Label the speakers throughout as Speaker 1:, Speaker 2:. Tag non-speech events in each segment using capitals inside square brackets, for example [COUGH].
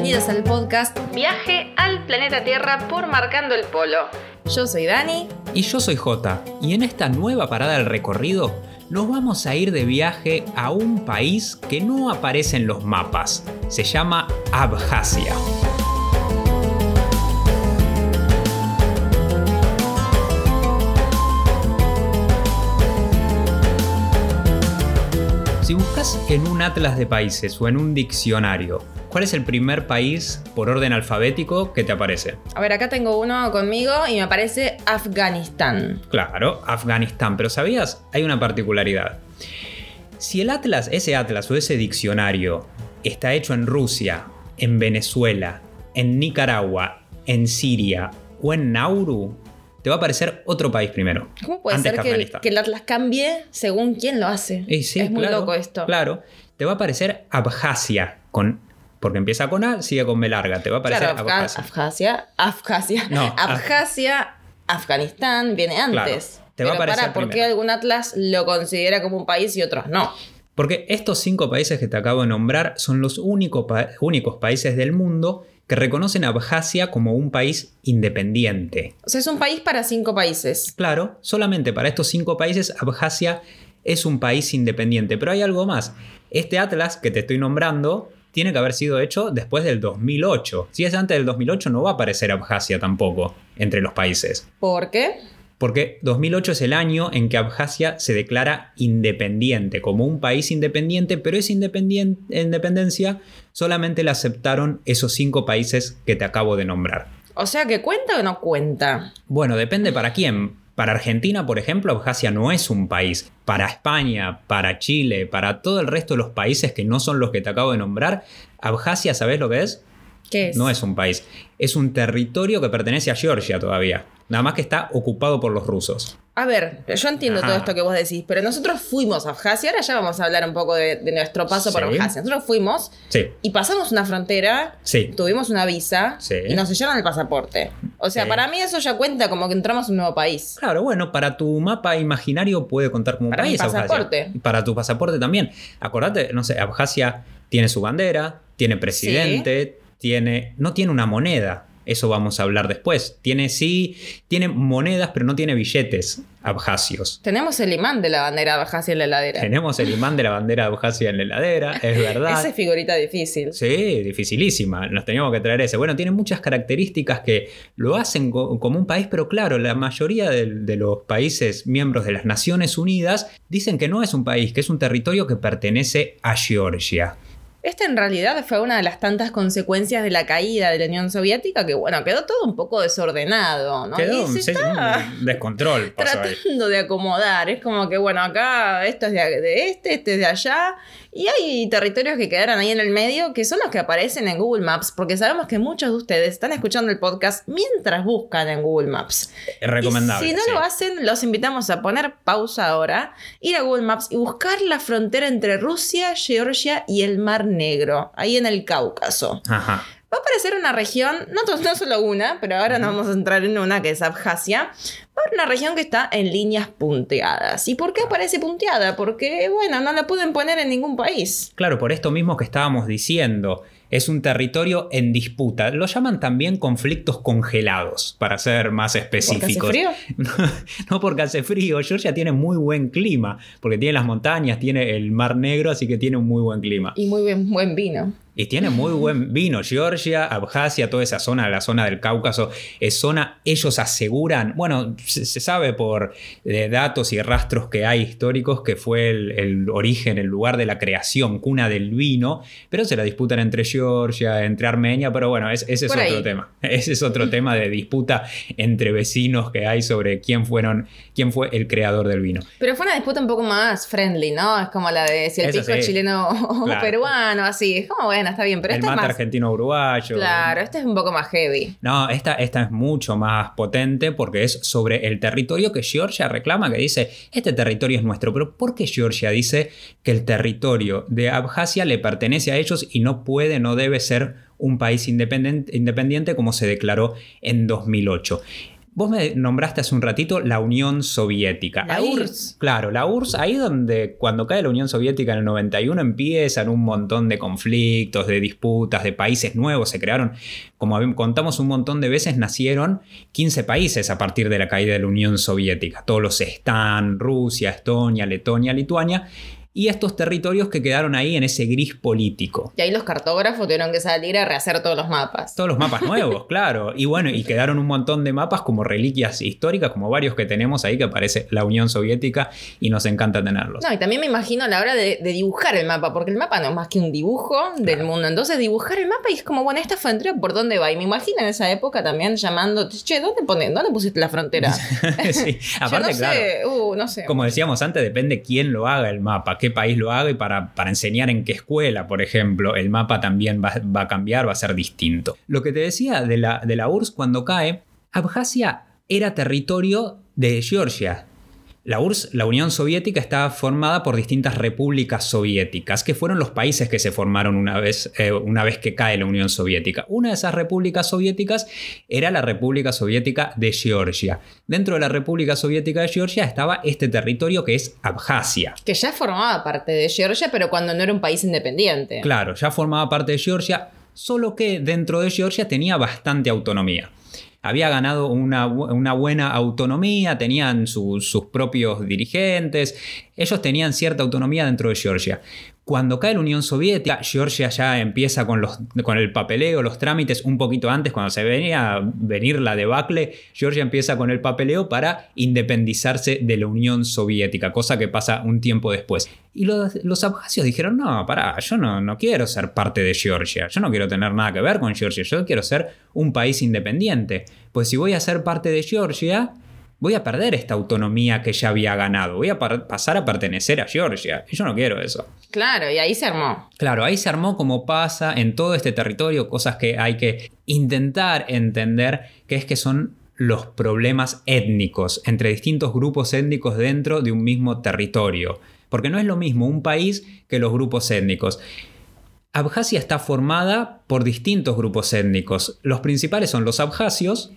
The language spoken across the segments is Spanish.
Speaker 1: bienvenidos al podcast Viaje al planeta Tierra por Marcando el Polo. Yo soy Dani.
Speaker 2: Y yo soy Jota. Y en esta nueva parada del recorrido nos vamos a ir de viaje a un país que no aparece en los mapas. Se llama Abjasia. Si buscas en un atlas de países o en un diccionario, ¿cuál es el primer país por orden alfabético que te aparece?
Speaker 1: A ver, acá tengo uno conmigo y me aparece Afganistán.
Speaker 2: Claro, Afganistán, pero ¿sabías? Hay una particularidad. Si el atlas, ese atlas o ese diccionario está hecho en Rusia, en Venezuela, en Nicaragua, en Siria o en Nauru, te va a aparecer otro país primero.
Speaker 1: ¿Cómo puede
Speaker 2: antes
Speaker 1: ser que el,
Speaker 2: Afganistán.
Speaker 1: que el Atlas cambie según quién lo hace?
Speaker 2: Sí,
Speaker 1: es muy loco esto.
Speaker 2: Claro. Te va a aparecer Abjasia, con, porque empieza con A, sigue con B larga. Te va a aparecer
Speaker 1: Claro, Afga-
Speaker 2: Abjasia.
Speaker 1: Abjasia, Abjasia,
Speaker 2: No,
Speaker 1: Afganistán viene antes.
Speaker 2: te va a
Speaker 1: para, ¿por qué algún atlas lo considera como un país y otros no?
Speaker 2: Porque estos cinco países que te acabo de nombrar son los único pa- únicos países del mundo que reconocen a Abjasia como un país independiente.
Speaker 1: O sea, es un país para cinco países.
Speaker 2: Claro, solamente para estos cinco países Abjasia es un país independiente. Pero hay algo más. Este atlas que te estoy nombrando tiene que haber sido hecho después del 2008. Si es antes del 2008 no va a aparecer Abjasia tampoco entre los países.
Speaker 1: ¿Por qué?
Speaker 2: Porque 2008 es el año en que Abjasia se declara independiente, como un país independiente, pero esa independencia solamente la aceptaron esos cinco países que te acabo de nombrar.
Speaker 1: O sea, ¿que cuenta o no cuenta?
Speaker 2: Bueno, depende para quién. Para Argentina, por ejemplo, Abjasia no es un país. Para España, para Chile, para todo el resto de los países que no son los que te acabo de nombrar, Abjasia, ¿sabes lo que es?
Speaker 1: ¿Qué es?
Speaker 2: No es un país. Es un territorio que pertenece a Georgia todavía. Nada más que está ocupado por los rusos.
Speaker 1: A ver, yo entiendo
Speaker 2: Ajá.
Speaker 1: todo esto que vos decís, pero nosotros fuimos a Abjasia, ahora ya vamos a hablar un poco de, de nuestro paso por. Abjasia. Nosotros fuimos
Speaker 2: Sí,
Speaker 1: y pasamos una frontera,
Speaker 2: sí.
Speaker 1: tuvimos una visa y nos sellaron el pasaporte. O sea, para mí eso ya cuenta como que entramos a un nuevo país.
Speaker 2: Claro, bueno, para tu mapa imaginario puede contar como
Speaker 1: Para mi
Speaker 2: país Abjasia.
Speaker 1: pasaporte.
Speaker 2: Y Para tu pasaporte también. Acordate, no sé, Abjasia tiene su bandera, tiene presidente, tiene. no tiene una moneda. Eso vamos a hablar después. Tiene sí, tiene monedas, pero no tiene billetes abjasios.
Speaker 1: Tenemos el imán de la bandera de Abjasia en la heladera.
Speaker 2: Tenemos el imán de la bandera de Abjasia en la heladera, es [LAUGHS] verdad.
Speaker 1: Esa es figurita difícil.
Speaker 2: Sí, dificilísima. Nos teníamos que traer ese. Bueno, tiene muchas características que lo hacen co- como un país, pero claro, la mayoría de, de los países miembros de las Naciones Unidas dicen que no es un país, que es un territorio que pertenece a Georgia.
Speaker 1: Esta en realidad fue una de las tantas consecuencias de la caída de la Unión Soviética que, bueno, quedó todo un poco desordenado, ¿no?
Speaker 2: Quedó
Speaker 1: Y
Speaker 2: un,
Speaker 1: se
Speaker 2: sí,
Speaker 1: está
Speaker 2: un descontrol. [LAUGHS] pasó ahí.
Speaker 1: tratando de acomodar. Es como que, bueno, acá esto es de, de este, este es de allá. Y hay territorios que quedaron ahí en el medio que son los que aparecen en Google Maps, porque sabemos que muchos de ustedes están escuchando el podcast mientras buscan en Google Maps.
Speaker 2: Es recomendable.
Speaker 1: Y si no
Speaker 2: sí.
Speaker 1: lo hacen, los invitamos a poner pausa ahora, ir a Google Maps y buscar la frontera entre Rusia, Georgia y el Mar Negro, ahí en el Cáucaso.
Speaker 2: Ajá.
Speaker 1: Va a aparecer una región, no, solo una, pero ahora nos vamos a entrar en una que es Abjasia. Va a haber una región que está en líneas punteadas. ¿Y por qué aparece punteada? Porque, bueno, no la pueden poner en ningún país.
Speaker 2: Claro, por esto mismo que estábamos diciendo, es un territorio en disputa. Lo llaman también conflictos congelados, para ser más
Speaker 1: ¿Porque hace
Speaker 2: específicos.
Speaker 1: frío? [LAUGHS]
Speaker 2: no porque hace frío, Georgia tiene muy buen clima, porque tiene las montañas, tiene el Mar Negro, así que tiene un muy buen clima.
Speaker 1: Y muy buen vino.
Speaker 2: Y tiene muy buen vino. Georgia, Abjasia, toda esa zona, la zona del Cáucaso, es zona, ellos aseguran, bueno, se, se sabe por eh, datos y rastros que hay históricos que fue el, el origen, el lugar de la creación, cuna del vino, pero se la disputan entre Georgia, entre Armenia, pero bueno, es- ese es
Speaker 1: Por ahí.
Speaker 2: otro tema. [LAUGHS] Ese es otro tema de disputa entre vecinos que hay sobre quién fueron, quién fue el creador del vino.
Speaker 1: Pero fue una disputa un poco más friendly, ¿no? Es como la de si el
Speaker 2: Eso
Speaker 1: es
Speaker 2: sí.
Speaker 1: chileno o
Speaker 2: Claro.
Speaker 1: peruano, así. Es como, bueno, está bien, pero
Speaker 2: el
Speaker 1: esta es más...
Speaker 2: argentino-uruguayo.
Speaker 1: Claro, este es un poco más heavy.
Speaker 2: No, esta, esta es mucho más potente porque es sobre el territorio que Georgia reclama, que dice, este territorio es nuestro. Pero ¿por qué Georgia dice que el territorio de Abjasia le pertenece a ellos y no puede, no debe ser un país independente, independiente como se declaró en 2008? Vos me nombraste hace un ratito la Unión Soviética.
Speaker 1: La
Speaker 2: Ahí-
Speaker 1: URSS.
Speaker 2: Claro, la URSS, ahí donde cuando cae la Unión Soviética en el 91 empiezan un montón de conflictos, de disputas, de países nuevos, se crearon, como contamos un montón de veces, nacieron 15 países a partir de la caída de la Unión Soviética. Todos los Stan, Rusia, Estonia, Letonia, Lituania. Y estos territorios que quedaron ahí en ese gris político.
Speaker 1: Y ahí los cartógrafos tuvieron que salir a rehacer todos los mapas.
Speaker 2: Todos los mapas nuevos, [LAUGHS] claro. Y bueno, y quedaron un montón de mapas como reliquias históricas, como varios que tenemos ahí que aparece la Unión Soviética y nos encanta tenerlos.
Speaker 1: No, y también me imagino a la hora de, de dibujar el mapa, porque el mapa no es más que un dibujo del mundo. Entonces, dibujar el mapa y es como, bueno, esta frontera, ¿por dónde va? Y me imagino en esa época también llamando, che, ¿dónde, pone, ¿dónde pusiste la frontera? [LAUGHS]
Speaker 2: sí, [LAUGHS]
Speaker 1: Yo
Speaker 2: aparte,
Speaker 1: no
Speaker 2: claro.
Speaker 1: sé, uh, no sé.
Speaker 2: Como decíamos antes, depende quién lo haga el mapa, qué país lo haga y para, para enseñar en qué escuela, por ejemplo, el mapa también va, va a cambiar, va a ser distinto. Lo que te decía de la, de la URSS cuando cae, Abjasia era territorio de Georgia. La URSS, la Unión Soviética, estaba formada por distintas repúblicas soviéticas, que fueron los países que se formaron una vez, eh, una vez que cae la Unión Soviética. Una de esas repúblicas soviéticas era la República Soviética de Georgia. Dentro de la República Soviética de Georgia estaba este territorio que es Abjasia.
Speaker 1: Que ya formaba parte de Georgia, pero cuando no era un país independiente.
Speaker 2: Claro, ya formaba parte de Georgia, solo que dentro de Georgia tenía bastante autonomía. Había ganado una, una buena autonomía, tenían su- sus propios dirigentes, ellos tenían cierta autonomía dentro de Georgia. Cuando cae la Unión Soviética, Georgia ya empieza con, los, con el papeleo, los trámites un poquito antes, cuando se venía a venir la debacle, Georgia empieza con el papeleo para independizarse de la Unión Soviética, cosa que pasa un tiempo después. Y los, los abjasios dijeron, no, pará, yo no, no quiero ser parte de Georgia, yo no quiero tener nada que ver con Georgia, yo quiero ser un país independiente. Pues si voy a ser parte de Georgia, voy a perder esta autonomía que ya había ganado, voy a pasar a pertenecer a Georgia. Y yo no quiero eso.
Speaker 1: Claro, y ahí se armó.
Speaker 2: Claro, ahí se armó como pasa en todo este territorio, cosas que hay que intentar entender, que es que son los problemas étnicos entre distintos grupos étnicos dentro de un mismo territorio. Porque no es lo mismo un país que los grupos étnicos. Abjasia está formada por distintos grupos étnicos. Los principales son los abjasios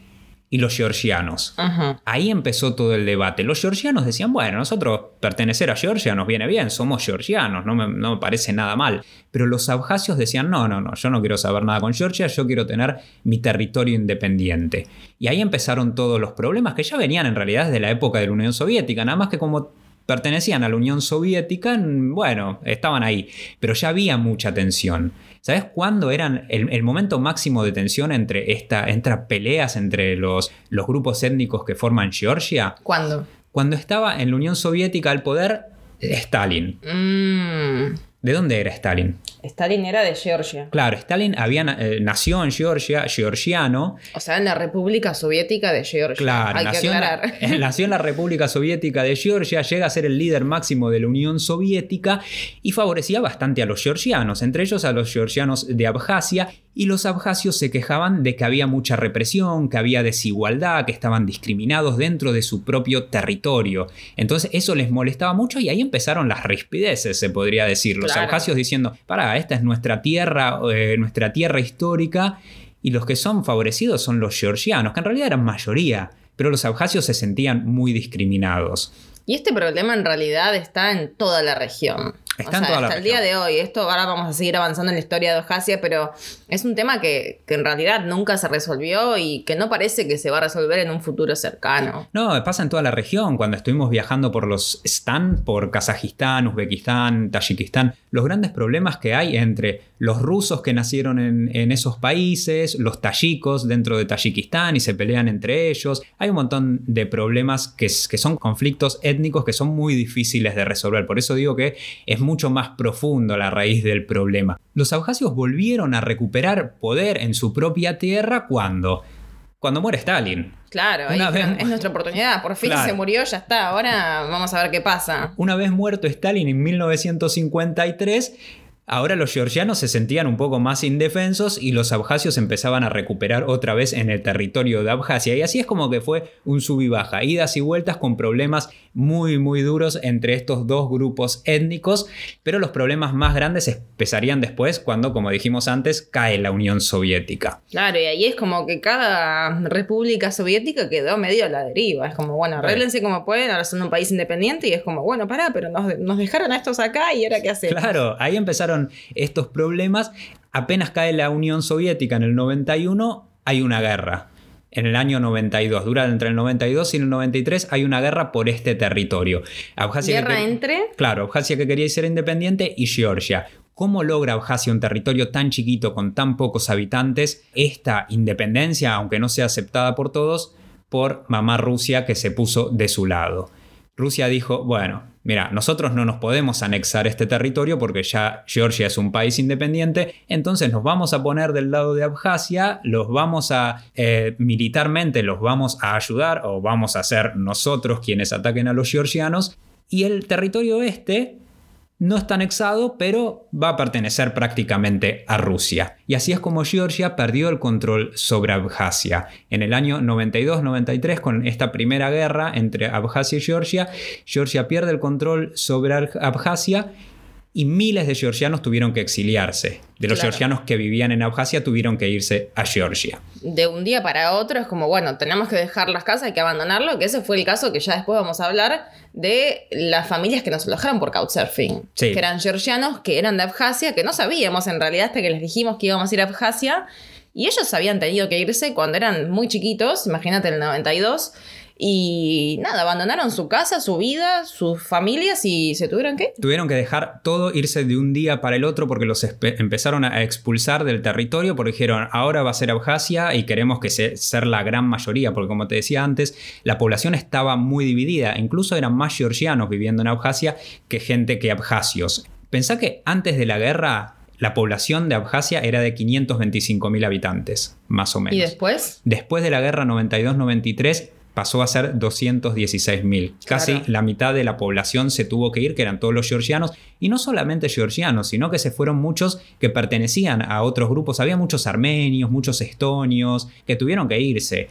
Speaker 2: y los georgianos.
Speaker 1: Ajá.
Speaker 2: Ahí empezó todo el debate. Los georgianos decían, bueno, nosotros pertenecer a Georgia nos viene bien, somos georgianos, no me, no me parece nada mal. Pero los abjasios decían, no, no, no, yo no quiero saber nada con Georgia, yo quiero tener mi territorio independiente. Y ahí empezaron todos los problemas que ya venían en realidad desde la época de la Unión Soviética, nada más que como pertenecían a la Unión Soviética, mm, bueno, estaban ahí, pero ya había mucha tensión. ¿Sabes cuándo eran el, el momento máximo de tensión entre, esta, entre peleas entre los, los grupos étnicos que forman Georgia?
Speaker 1: ¿Cuándo?
Speaker 2: Cuando estaba en la Unión Soviética al poder Stalin.
Speaker 1: Mm,
Speaker 2: ¿De dónde era Stalin?
Speaker 1: Stalin era de Georgia.
Speaker 2: Claro, Stalin había, eh, nació en Georgia, georgiano,
Speaker 1: O sea, en la República Soviética de Georgia.
Speaker 2: Claro,
Speaker 1: Hay que
Speaker 2: en,
Speaker 1: aclarar. [LAUGHS]
Speaker 2: nació en la República Soviética de Georgia, llega a ser el líder máximo de la Unión Soviética y favorecía bastante a los georgianos, entre ellos a los georgianos de Abjasia, y los abjasios se quejaban de que había mucha represión, que había desigualdad, que estaban discriminados dentro de su propio territorio. Entonces eso les molestaba mucho y ahí empezaron las rispideces, se podría decir. Los
Speaker 1: Claro.
Speaker 2: abjasios diciendo, para, esta es nuestra tierra, eh, nuestra tierra histórica, y los que son favorecidos son los georgianos, que en realidad eran mayoría, pero los abjasios se sentían muy discriminados.
Speaker 1: Y este problema en realidad está en toda la región.
Speaker 2: Está en toda la
Speaker 1: hasta el día de hoy. Esto ahora vamos a seguir avanzando en la historia de Abjasia, pero es un tema que, que en realidad nunca se resolvió y que no parece que se va a resolver en un futuro cercano.
Speaker 2: No, pasa en toda la región. Cuando estuvimos viajando por los Stan, por Kazajistán, Uzbekistán, Tayikistán, los grandes problemas que hay entre los rusos que nacieron en, en esos países, los tayikos dentro de Tayikistán y se pelean entre ellos. Hay un montón de problemas que, que son conflictos étnicos que son muy difíciles de resolver. Por eso digo que es mucho más profundo la raíz del problema. Los abjasios volvieron a recuperar poder en su propia tierra cuando... Cuando muere Stalin.
Speaker 1: Claro,
Speaker 2: Una vez-
Speaker 1: es nuestra oportunidad. Por fin
Speaker 2: Claro.
Speaker 1: se murió, ya está. Ahora vamos a ver qué pasa.
Speaker 2: Una vez muerto Stalin en 1953, Ahora los georgianos se sentían un poco más indefensos y los abjasios empezaban a recuperar otra vez en el territorio de Abjasia. Y así es como que fue un sub y baja, idas y vueltas con problemas muy muy duros entre estos dos grupos étnicos, pero los problemas más grandes empezarían después cuando, como dijimos antes, cae la Unión Soviética.
Speaker 1: Claro, y ahí es como que cada república soviética quedó medio a la deriva. Es como, bueno, arréglense como pueden, ahora son un país independiente y es como, bueno, pará, pero nos, nos dejaron a estos acá y ahora qué hacemos.
Speaker 2: Claro, ahí empezaron estos problemas. Apenas cae la Unión Soviética en el 91, hay una guerra. En el año 92, dura entre el 92 y el 93, hay una guerra por este territorio.
Speaker 1: ¿Guerra entre?
Speaker 2: Claro, Abjasia que quería ser independiente y Georgia. ¿Cómo logra Abjasia, un territorio tan chiquito con tan pocos habitantes, esta independencia, aunque no sea aceptada por todos, por mamá Rusia que se puso de su lado? Rusia dijo, bueno, mira, nosotros no nos podemos anexar este territorio porque ya Georgia es un país independiente, entonces nos vamos a poner del lado de Abjasia, los vamos a, eh, militarmente los vamos a ayudar o vamos a ser nosotros quienes ataquen a los georgianos, y el territorio este no está anexado, pero va a pertenecer prácticamente a Rusia. Y así es como Georgia perdió el control sobre Abjasia. En el año 92-93, con esta primera guerra entre Abjasia y Georgia, Georgia pierde el control sobre Abjasia y miles de georgianos tuvieron que exiliarse. De los georgianos que vivían en Abjasia tuvieron que irse a Georgia.
Speaker 1: De un día para otro es como, bueno, tenemos que dejar las casas, hay que abandonarlo, que ese fue el caso que ya después vamos a hablar de las familias que nos alojaron por Couchsurfing. Que eran georgianos, que eran de Abjasia, que no sabíamos en realidad hasta que les dijimos que íbamos a ir a Abjasia. Y ellos habían tenido que irse cuando eran muy chiquitos, imagínate en el 92 y nada, abandonaron su casa, su vida, sus familias y se tuvieron que...
Speaker 2: Tuvieron que dejar todo, irse de un día para el otro porque los empezaron a expulsar del territorio porque dijeron, ahora va a ser Abjasia y queremos que se ser la gran mayoría, porque como te decía antes, la población estaba muy dividida, incluso eran más georgianos viviendo en Abjasia que gente que abjasios. Pensá que antes de la guerra la población de Abjasia era de 525.000 habitantes, más o menos.
Speaker 1: ¿Y después?
Speaker 2: Después de la guerra 92-93 pasó a ser 216.000. Casi la mitad de la población se tuvo que ir, que eran todos los georgianos, y no solamente georgianos, sino que se fueron muchos que pertenecían a otros grupos. Había muchos armenios, muchos estonios, que tuvieron que irse.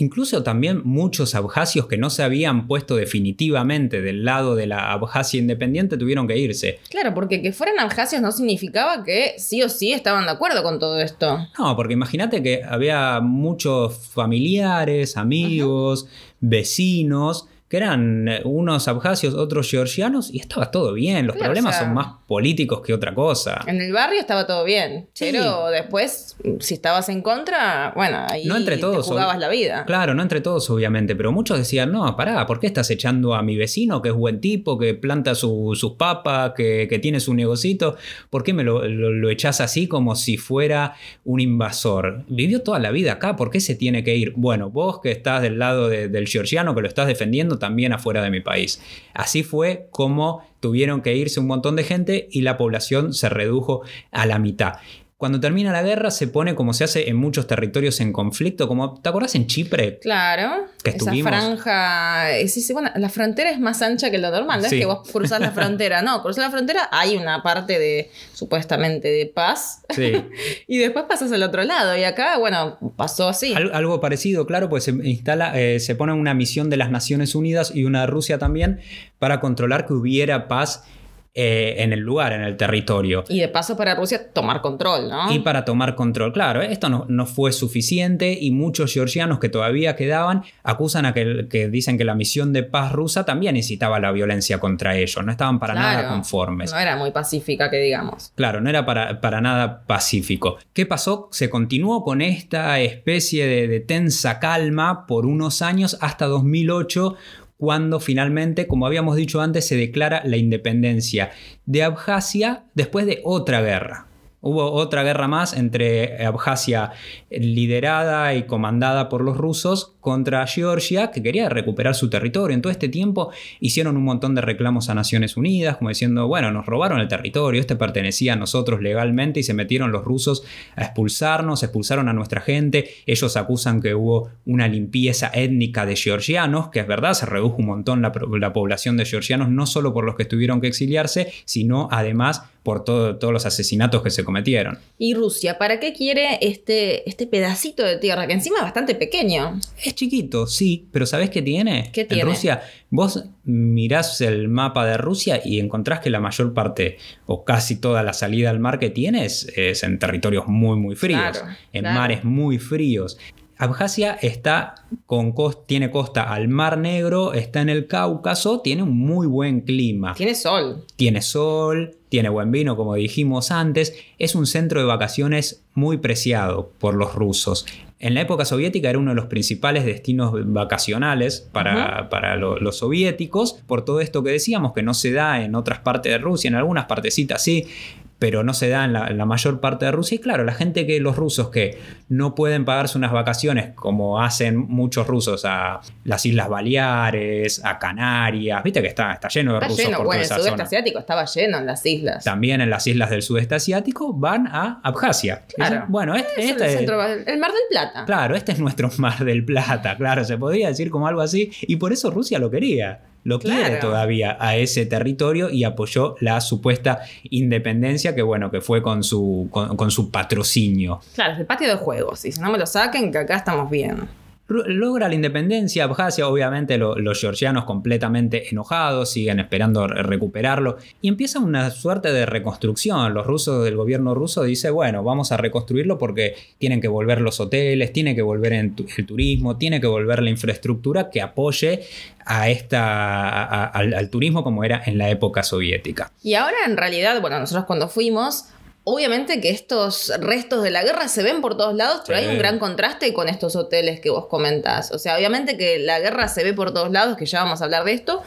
Speaker 2: Incluso también muchos abjasios que no se habían puesto definitivamente del lado de la Abjasia independiente tuvieron que irse.
Speaker 1: Claro, porque que fueran abjasios no significaba que sí o sí estaban de acuerdo con todo esto.
Speaker 2: No, porque imagínate que había muchos familiares, amigos, vecinos que eran eh, unos abjasios, otros georgianos, y estaba todo bien. Los problemas son más políticos que otra cosa.
Speaker 1: En el barrio estaba todo bien, pero después, si estabas en contra, bueno, ahí no entre todos, te jugabas la vida.
Speaker 2: Claro, no entre todos, obviamente, pero muchos decían, no, pará, ¿por qué estás echando a mi vecino, que es buen tipo, que planta sus papas, que, tiene su negocito? ¿Por qué me lo, lo, echás así como si fuera un invasor? Vivió toda la vida acá, ¿por qué se tiene que ir? Bueno, vos que estás del lado del georgiano, que lo estás defendiendo, también afuera de mi país. Así fue como tuvieron que irse un montón de gente y la población se redujo a la mitad. Cuando termina la guerra se pone como se hace en muchos territorios en conflicto, como ¿te acordás en Chipre?
Speaker 1: Claro. Que esa franja, sí, bueno, la frontera es más ancha que lo normal, no es que vos cruzás la frontera, no, cruzás la frontera hay una parte de supuestamente de paz. Sí. [LAUGHS] y después pasas al otro lado y acá, bueno, pasó así.
Speaker 2: algo parecido, claro, pues se instala eh, se pone una misión de las Naciones Unidas y una de Rusia también para controlar que hubiera paz eh, en el lugar, en el territorio.
Speaker 1: Y de paso para Rusia tomar control, ¿no?
Speaker 2: Y para tomar control, claro, esto no, no fue suficiente y muchos georgianos que todavía quedaban acusan a que, que, dicen que la misión de paz rusa también incitaba la violencia contra ellos, no estaban para nada conformes.
Speaker 1: No era muy pacífica, que digamos.
Speaker 2: Claro, no era para, para nada pacífico. ¿Qué pasó? Se continuó con esta especie de, de tensa calma por unos años hasta 2008 cuando finalmente, como habíamos dicho antes, se declara la independencia de Abjasia después de otra guerra. Hubo otra guerra más entre Abjasia liderada y comandada por los rusos contra Georgia, que quería recuperar su territorio. En todo este tiempo hicieron un montón de reclamos a Naciones Unidas, como diciendo, bueno, nos robaron el territorio, este pertenecía a nosotros legalmente y se metieron los rusos a expulsarnos, expulsaron a nuestra gente. Ellos acusan que hubo una limpieza étnica de georgianos, que es verdad, se redujo un montón la, la población de georgianos, no solo por los que tuvieron que exiliarse, sino además por todo- todos los asesinatos que se cometieron.
Speaker 1: ¿Y Rusia? ¿Para qué quiere este, este pedacito de tierra? Que encima es bastante pequeño.
Speaker 2: Es chiquito, sí, pero ¿sabés qué tiene?
Speaker 1: ¿Qué
Speaker 2: En
Speaker 1: tiene?
Speaker 2: Rusia, vos mirás el mapa de Rusia y encontrás que la mayor parte o casi toda la salida al mar que tienes es en territorios muy, muy fríos,
Speaker 1: Claro,
Speaker 2: en
Speaker 1: claro.
Speaker 2: mares muy fríos. Abjasia está con tiene costa al Mar Negro, está en el Cáucaso, tiene un muy buen clima.
Speaker 1: Tiene sol.
Speaker 2: Tiene sol, tiene buen vino, como dijimos antes. Es un centro de vacaciones muy preciado por los rusos. En la época soviética era uno de los principales destinos vacacionales para, para lo- los soviéticos, por todo esto que decíamos, que no se da en otras partes de Rusia, en algunas partecitas sí, pero no se da en la, en la mayor parte de Rusia. Y claro, la gente que los rusos que no pueden pagarse unas vacaciones como hacen muchos rusos a las Islas Baleares, a Canarias, viste que está, está lleno de
Speaker 1: Está
Speaker 2: rusos
Speaker 1: lleno.
Speaker 2: por
Speaker 1: Bueno,
Speaker 2: toda
Speaker 1: el sudeste
Speaker 2: zona.
Speaker 1: asiático estaba lleno en las islas.
Speaker 2: También en las islas del sudeste asiático van a Abjasia.
Speaker 1: Claro.
Speaker 2: Dicen, Bueno, este,
Speaker 1: Es
Speaker 2: este-
Speaker 1: el, centro- el Mar del Plata.
Speaker 2: claro, este es nuestro [LAUGHS] Mar del Plata, claro, se podría decir como algo así. Y por eso Rusia lo quería. Lo quiere
Speaker 1: Claro.
Speaker 2: todavía a ese territorio y apoyó la supuesta independencia que, bueno, que fue con su, con, con su patrocinio.
Speaker 1: Claro, es el patio de juegos. Y si no me lo saquen, que acá estamos bien.
Speaker 2: Logra la independencia Abjasia, obviamente lo- los georgianos completamente enojados, siguen esperando re- recuperarlo y empieza una suerte de reconstrucción. Los rusos del gobierno ruso dice, bueno, vamos a reconstruirlo porque tienen que volver los hoteles, tiene que volver el turismo, tiene que volver la infraestructura que apoye a esta, al turismo como era en la época soviética.
Speaker 1: Y ahora en realidad, bueno, nosotros cuando fuimos, obviamente que estos restos de la guerra se ven por todos lados, pero
Speaker 2: Sí.
Speaker 1: hay un gran contraste con estos hoteles que vos comentás. O sea, obviamente que la guerra se ve por todos lados, que ya vamos a hablar de esto,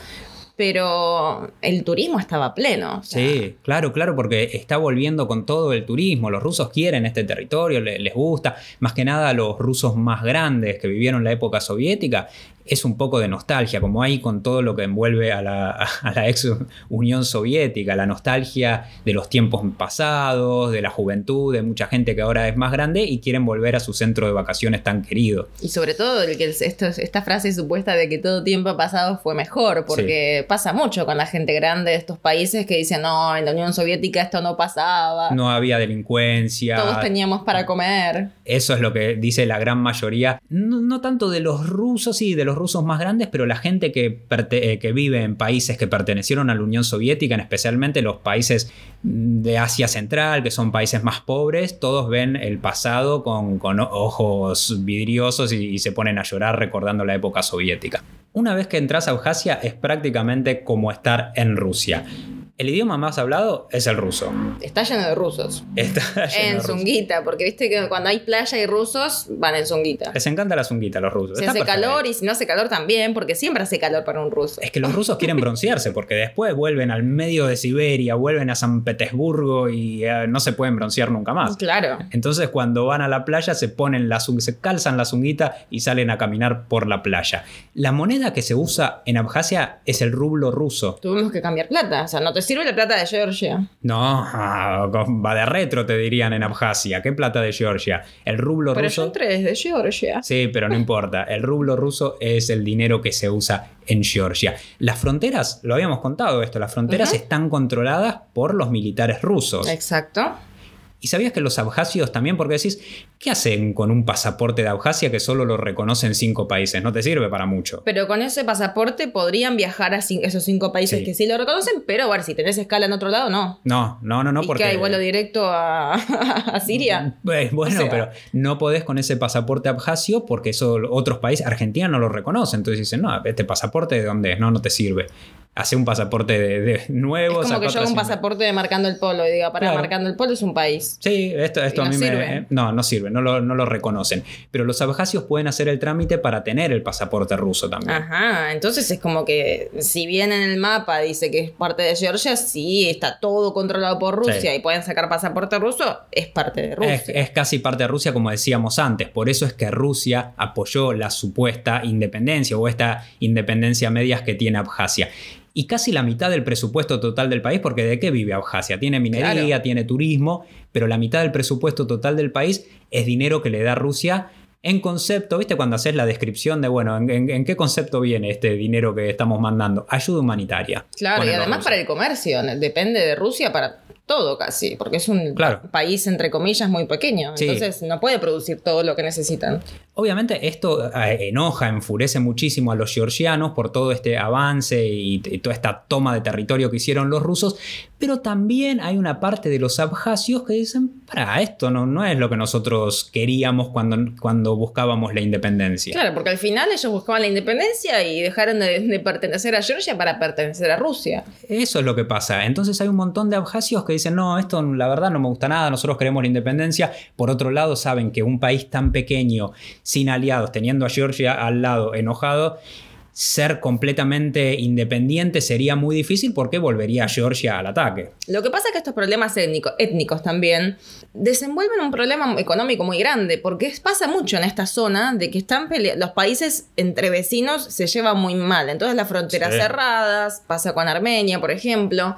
Speaker 1: pero el turismo estaba pleno. o sea,
Speaker 2: Sí, claro, claro, porque está volviendo con todo el turismo. Los rusos quieren este territorio, le- les gusta. Más que nada los rusos más grandes que vivieron la época soviética. Es un poco de nostalgia, como hay con todo lo que envuelve a la, a la ex Unión Soviética, la nostalgia de los tiempos pasados, de la juventud, de mucha gente que ahora es más grande y quieren volver a su centro de vacaciones tan querido.
Speaker 1: Y sobre todo el que el- esto- esta frase supuesta de que todo tiempo pasado fue mejor, porque pasa mucho con la gente grande de estos países que dicen, no, en la Unión Soviética esto no pasaba,
Speaker 2: No había delincuencia.
Speaker 1: todos teníamos para comer.
Speaker 2: Eso es lo que dice la gran mayoría, no, no tanto de los rusos, sí, de los rusos más grandes, pero la gente eh, que vive en países que pertenecieron a la Unión Soviética, en especialmente los países de Asia Central, que son países más pobres, todos ven el pasado con, con ojos vidriosos y, y se ponen a llorar recordando la época soviética. Una vez que entras a Abjasia es prácticamente como estar en Rusia. El idioma más hablado es el ruso.
Speaker 1: Está lleno de rusos.
Speaker 2: Está [LAUGHS] lleno de
Speaker 1: En zunguita, porque viste que cuando hay playa y rusos, van en zunguita.
Speaker 2: Les encanta la zunguita a los rusos.
Speaker 1: Si
Speaker 2: Está
Speaker 1: hace
Speaker 2: perfecto.
Speaker 1: calor y si no hace calor también, porque siempre hace calor para un ruso.
Speaker 2: Es que los rusos quieren broncearse porque después vuelven al medio de Siberia, vuelven a San Petersburgo y eh, no se pueden broncear nunca más.
Speaker 1: Claro.
Speaker 2: Entonces cuando van a la playa se ponen la se calzan la zunguita y salen a caminar por la playa. La moneda que se usa en Abjasia es el rublo ruso.
Speaker 1: Tuvimos que cambiar plata. O sea, no te sirve la plata de Georgia.
Speaker 2: No, ah, va de retro te dirían en Abjasia. ¿Qué plata de Georgia? El rublo
Speaker 1: Pero
Speaker 2: ruso.
Speaker 1: yo entré desde Georgia.
Speaker 2: Sí, pero no importa. El rublo ruso es el dinero que se usa en Georgia. Las fronteras, lo habíamos contado esto, las fronteras están controladas por los militares rusos.
Speaker 1: Exacto.
Speaker 2: ¿Y sabías que los abjasios también? Porque decís, ¿qué hacen con un pasaporte de Abjasia que solo lo reconocen cinco países? No te sirve para mucho.
Speaker 1: Pero con ese pasaporte podrían viajar a esos cinco países
Speaker 2: Sí.
Speaker 1: que sí lo reconocen, pero bueno, si tenés escala en otro lado, no.
Speaker 2: No, no, no, no,
Speaker 1: ¿Y
Speaker 2: porque...
Speaker 1: que hay vuelo directo a, [LAUGHS] a Siria?
Speaker 2: Eh, Bueno,
Speaker 1: O sea-
Speaker 2: pero no podés con ese pasaporte abjasio porque eso otros países, Argentina no lo reconoce. Entonces dicen, no, este pasaporte de dónde es, no, no te sirve. Hace un pasaporte de, de [LAUGHS] nuevo.
Speaker 1: Es como que yo hago un pasaporte de marcando el polo y diga, para
Speaker 2: Claro.
Speaker 1: marcando el polo es un país.
Speaker 2: Sí, esto, esto a
Speaker 1: no
Speaker 2: mí
Speaker 1: sirve.
Speaker 2: me. eh, No, no sirve, no lo, no lo reconocen. Pero los abjasios pueden hacer el trámite para tener el pasaporte ruso también.
Speaker 1: Ajá, entonces es como que si bien en el mapa dice que es parte de Georgia, sí, está todo controlado por Rusia
Speaker 2: Sí.
Speaker 1: y pueden sacar pasaporte ruso, es parte de Rusia.
Speaker 2: Es, es casi parte de Rusia, como decíamos antes. Por eso es que Rusia apoyó la supuesta independencia o esta independencia a medias que tiene Abjasia. Y casi la mitad del presupuesto total del país, porque ¿de qué vive Abjasia? Tiene minería,
Speaker 1: Claro.
Speaker 2: tiene turismo, pero la mitad del presupuesto total del país es dinero que le da Rusia en concepto, ¿viste? Cuando haces la descripción de, bueno, ¿en, en- en qué concepto viene este dinero que estamos mandando? Ayuda humanitaria.
Speaker 1: Claro, y además para el comercio, depende de Rusia para todo casi, porque es un
Speaker 2: Claro.
Speaker 1: país, entre comillas, muy pequeño.
Speaker 2: Sí.
Speaker 1: Entonces no puede producir todo lo que necesitan.
Speaker 2: Obviamente esto eh, enoja, enfurece muchísimo a los georgianos por todo este avance y, y toda esta toma de territorio que hicieron los rusos, pero también hay una parte de los abjasios que dicen, para, esto no, no es lo que nosotros queríamos cuando, cuando buscábamos la independencia.
Speaker 1: Claro, porque al final ellos buscaban la independencia y dejaron de, de pertenecer a Georgia para pertenecer a Rusia.
Speaker 2: Eso es lo que pasa. Entonces hay un montón de abjasios que dicen, no, esto la verdad no me gusta nada, nosotros queremos la independencia. Por otro lado, saben que un país tan pequeño, sin aliados, teniendo a Georgia al lado enojado, ser completamente independiente sería muy difícil porque volvería Georgia al ataque.
Speaker 1: Lo que pasa es que estos problemas étnico- étnicos también desenvuelven un problema económico muy grande, porque pasa mucho en esta zona de que están los países entre vecinos se llevan muy mal. Entonces las fronteras
Speaker 2: Sí.
Speaker 1: cerradas, pasa con Armenia, por ejemplo.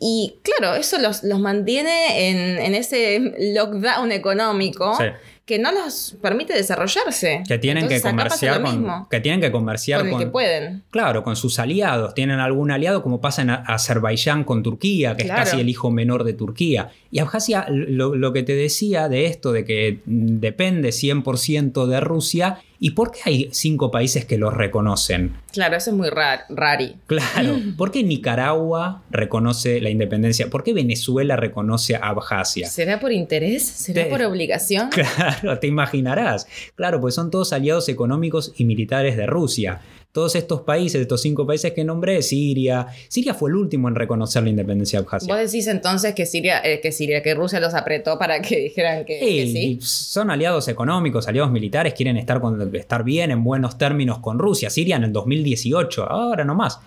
Speaker 1: Y claro, eso los, los mantiene en, en ese lockdown económico
Speaker 2: Sí.
Speaker 1: Que no los permite desarrollarse.
Speaker 2: Que tienen
Speaker 1: Entonces,
Speaker 2: que comerciar con, que tienen que comerciar
Speaker 1: con el que pueden.
Speaker 2: Claro, con sus aliados. Tienen algún aliado, como pasa en Azerbaiyán con Turquía, que
Speaker 1: Claro.
Speaker 2: es casi el hijo menor de Turquía. Y Abjasia, lo, lo que te decía de esto, de que depende 100% de Rusia, ¿y por qué hay cinco países que los reconocen?
Speaker 1: Claro, eso es muy rar- rari. [LAUGHS]
Speaker 2: Claro, ¿por qué Nicaragua reconoce la independencia? ¿Por qué Venezuela reconoce a Abjasia?
Speaker 1: ¿Será por interés? ¿Será
Speaker 2: Te-
Speaker 1: por obligación? [LAUGHS]
Speaker 2: Claro, te imaginarás. Claro, pues son todos aliados económicos y militares de Rusia. Todos estos países, estos cinco países que nombré, Siria. Siria fue el último en reconocer la independencia de Abjasia.
Speaker 1: Vos decís entonces que Siria, eh, que Siria, que Rusia los apretó para que [LAUGHS] dijeran que, que
Speaker 2: Sí,
Speaker 1: sí.
Speaker 2: son aliados económicos, aliados militares, quieren estar, con- estar bien, en buenos términos con Rusia. Siria en el 2018, ahora no más.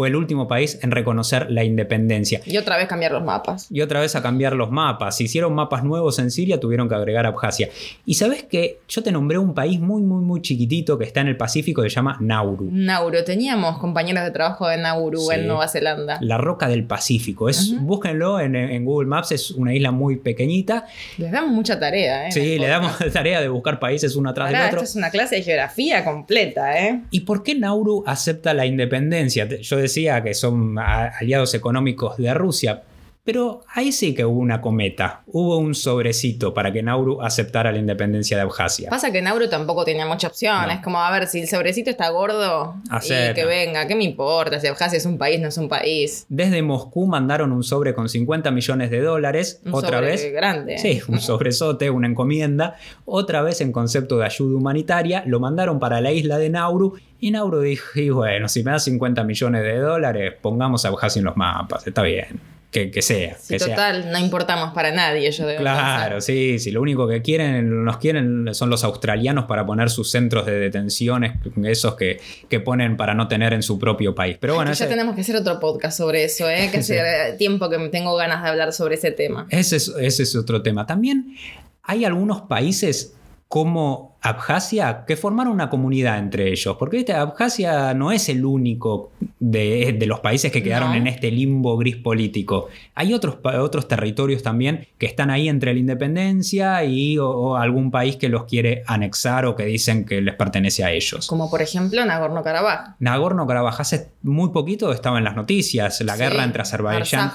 Speaker 2: Fue el último país en reconocer la independencia.
Speaker 1: Y otra vez cambiar los mapas.
Speaker 2: Y otra vez a cambiar los mapas. Si hicieron mapas nuevos en Siria, tuvieron que agregar Abjasia. Y sabes que yo te nombré un país muy, muy, muy chiquitito que está en el Pacífico que se llama Nauru.
Speaker 1: Nauru, teníamos compañeros de trabajo de Nauru
Speaker 2: Sí.
Speaker 1: en Nueva Zelanda.
Speaker 2: La roca del Pacífico. Es,
Speaker 1: Ujú.
Speaker 2: Búsquenlo en, en Google Maps, es una isla muy pequeñita.
Speaker 1: Les damos mucha tarea, ¿eh?
Speaker 2: Sí, le damos [LAUGHS] tarea de buscar países uno atrás
Speaker 1: Pará,
Speaker 2: del otro.
Speaker 1: esto es una clase de geografía completa, ¿eh?
Speaker 2: ¿Y por qué Nauru acepta la independencia? Yo decía que son aliados económicos de Rusia, pero ahí sí que hubo una cometa. Hubo un sobrecito para que Nauru aceptara la independencia de Abjasia.
Speaker 1: Pasa que Nauru tampoco tenía mucha opción.
Speaker 2: No.
Speaker 1: Es como, a ver, si el sobrecito está gordo, y que venga, ¿qué me importa? Si Abjasia es un país, no es un país.
Speaker 2: Desde Moscú mandaron un sobre con 50 millones de dólares,
Speaker 1: Un
Speaker 2: otra
Speaker 1: sobre
Speaker 2: vez.
Speaker 1: grande.
Speaker 2: Sí, un [LAUGHS] sobresote, una encomienda. Otra vez en concepto de ayuda humanitaria, lo mandaron para la isla de Nauru. Y Nauru dijo, y bueno, si me das 50 millones de dólares, pongamos a Abjasia en los mapas, está bien. Que, que sea.
Speaker 1: Sí,
Speaker 2: que sea.
Speaker 1: total, no importamos para nadie, yo debo
Speaker 2: Claro,
Speaker 1: pensar.
Speaker 2: sí, sí. Lo único que quieren, nos quieren son los australianos para poner sus centros de detenciones, esos que, que ponen para no tener en su propio país. Pero bueno,
Speaker 1: ya tenemos que hacer otro podcast sobre eso, ¿eh? que [LAUGHS] hace tiempo que tengo ganas de hablar sobre ese tema.
Speaker 2: ese es, ese es otro tema. También hay algunos países como Abjasia que formaron una comunidad entre ellos. Porque ¿viste? Abjasia no es el único de, de los países que quedaron
Speaker 1: No.
Speaker 2: en este limbo gris político. Hay otros, otros territorios también que están ahí entre la independencia y o- o algún país que los quiere anexar o que dicen que les pertenece a ellos.
Speaker 1: Como por ejemplo Nagorno-Karabaj.
Speaker 2: Nagorno-Karabaj hace muy poquito estaba en las noticias, la
Speaker 1: Sí,
Speaker 2: guerra entre Azerbaiyán.
Speaker 1: Artsaj.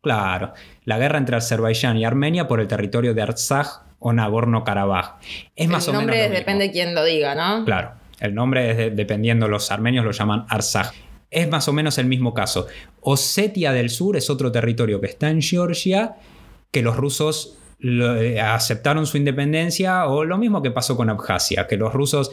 Speaker 2: Claro, la guerra entre Azerbaiyán y Armenia por el territorio de Artsaj o Nagorno-Karabaj. Es más
Speaker 1: el
Speaker 2: o menos.
Speaker 1: nombre
Speaker 2: lo mismo.
Speaker 1: depende de quién lo diga, ¿no?
Speaker 2: Claro, el nombre es de- dependiendo, los armenios lo llaman Artsaj. Es más o menos el mismo caso. Osetia del Sur es otro territorio que está en Georgia que los rusos lo- eh, aceptaron su independencia o lo mismo que pasó con Abjasia, que los rusos